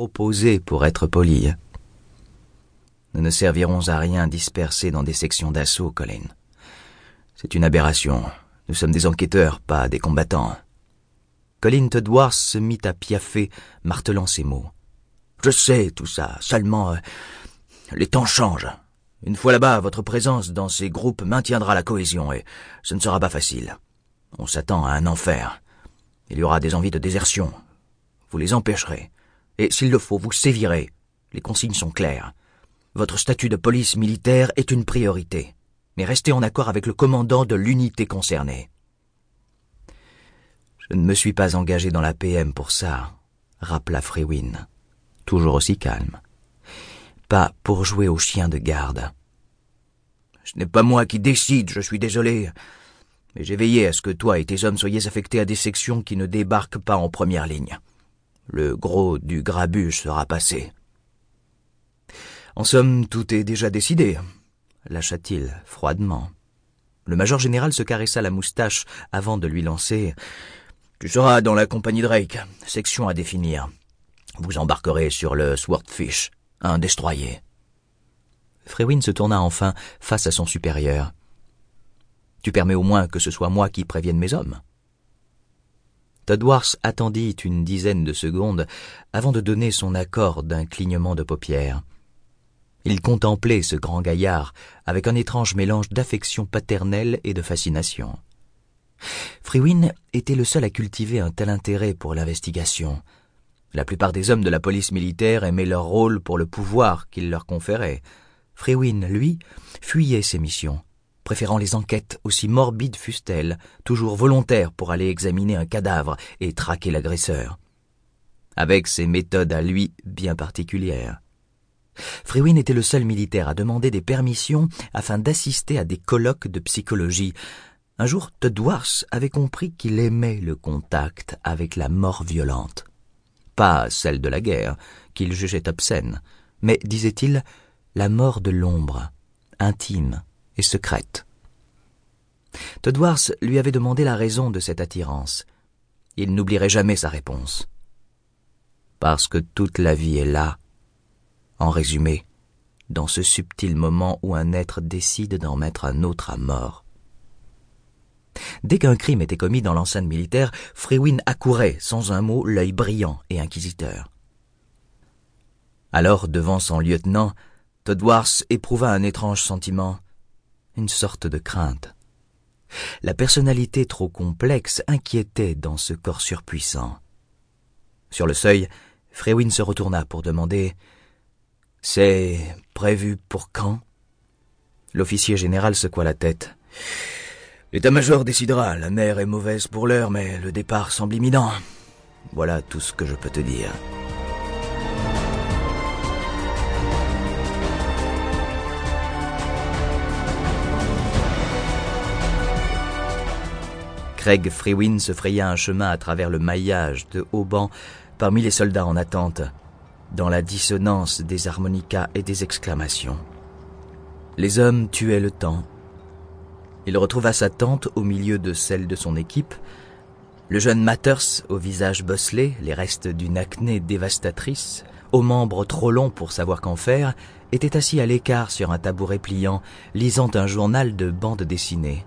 trop posé pour être poli. Nous ne servirons à rien dispersés dans des sections d'assaut, Colin. C'est une aberration. Nous sommes des enquêteurs, pas des combattants. Colin Tedworth se mit à piaffer, martelant ses mots. Je sais tout ça, seulement euh, les temps changent. Une fois là-bas, votre présence dans ces groupes maintiendra la cohésion et ce ne sera pas facile. On s'attend à un enfer. Il y aura des envies de désertion. Vous les empêcherez. Et s'il le faut, vous sévirez. Les consignes sont claires. Votre statut de police militaire est une priorité. Mais restez en accord avec le commandant de l'unité concernée. Je ne me suis pas engagé dans la PM pour ça, rappela Frewin, toujours aussi calme. Pas pour jouer au chien de garde. Ce n'est pas moi qui décide, je suis désolé. Mais j'ai veillé à ce que toi et tes hommes soyez affectés à des sections qui ne débarquent pas en première ligne. Le gros du grabuge sera passé. En somme, tout est déjà décidé, lâcha-t-il froidement. Le major général se caressa la moustache avant de lui lancer. Tu seras dans la compagnie Drake, section à définir. Vous embarquerez sur le Swordfish, un destroyer. Frewin se tourna enfin face à son supérieur. Tu permets au moins que ce soit moi qui prévienne mes hommes. Todworth attendit une dizaine de secondes avant de donner son accord d'un clignement de paupières. Il contemplait ce grand gaillard avec un étrange mélange d'affection paternelle et de fascination. Frewin était le seul à cultiver un tel intérêt pour l'investigation. La plupart des hommes de la police militaire aimaient leur rôle pour le pouvoir qu'il leur conférait. Frewin, lui, fuyait ses missions, préférant les enquêtes aussi morbides fussent-elles, toujours volontaires pour aller examiner un cadavre et traquer l'agresseur. Avec ses méthodes à lui bien particulières. Frewin était le seul militaire à demander des permissions afin d'assister à des colloques de psychologie. Un jour, Tedworth avait compris qu'il aimait le contact avec la mort violente. Pas celle de la guerre, qu'il jugeait obscène, mais, disait-il, la mort de l'ombre, intime et secrète. Tedworth lui avait demandé la raison de cette attirance. Il n'oublierait jamais sa réponse. Parce que toute la vie est là, en résumé, dans ce subtil moment où un être décide d'en mettre un autre à mort. Dès qu'un crime était commis dans l'enceinte militaire, Frewin accourait, sans un mot, l'œil brillant et inquisiteur. Alors, devant son lieutenant, Todworth éprouva un étrange sentiment, une sorte de crainte. La personnalité trop complexe inquiétait dans ce corps surpuissant. Sur le seuil, Frewin se retourna pour demander c'est prévu pour quand? L'officier général secoua la tête. L'état-major décidera. La mer est mauvaise pour l'heure, mais le départ semble imminent. Voilà tout ce que je peux te dire. Craig Freewin se fraya un chemin à travers le maillage de haubans parmi les soldats en attente dans la dissonance des harmonicas et des exclamations. Les hommes tuaient le temps. Il retrouva sa tante au milieu de celle de son équipe. Le jeune Matters, au visage bosselé, les restes d'une acné dévastatrice, aux membres trop longs pour savoir qu'en faire, était assis à l'écart sur un tabouret pliant, lisant un journal de bande dessinée.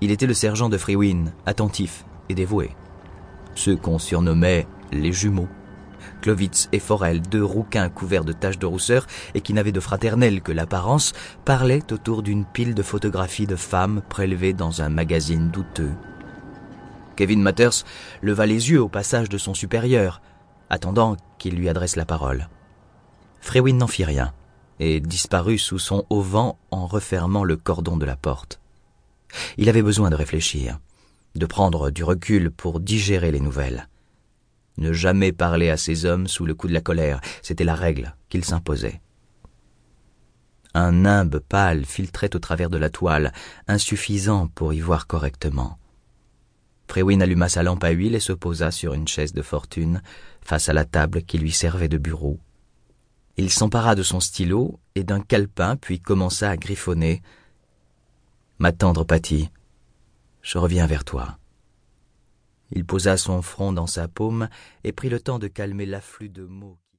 Il était le sergent de Freewin, attentif et dévoué. Ceux qu'on surnommait les jumeaux. Clovitz et Forel, deux rouquins couverts de taches de rousseur et qui n'avaient de fraternel que l'apparence, parlaient autour d'une pile de photographies de femmes prélevées dans un magazine douteux. Kevin Matters leva les yeux au passage de son supérieur, attendant qu'il lui adresse la parole. Frewin n'en fit rien et disparut sous son auvent en refermant le cordon de la porte. Il avait besoin de réfléchir, de prendre du recul pour digérer les nouvelles. Ne jamais parler à ces hommes sous le coup de la colère, c'était la règle qu'il s'imposait. Un nimbe pâle filtrait au travers de la toile, insuffisant pour y voir correctement. Frewin alluma sa lampe à huile et se posa sur une chaise de fortune, face à la table qui lui servait de bureau. Il s'empara de son stylo et d'un calepin, puis commença à griffonner. Ma tendre Patty, je reviens vers toi. Il posa son front dans sa paume et prit le temps de calmer l'afflux de mots.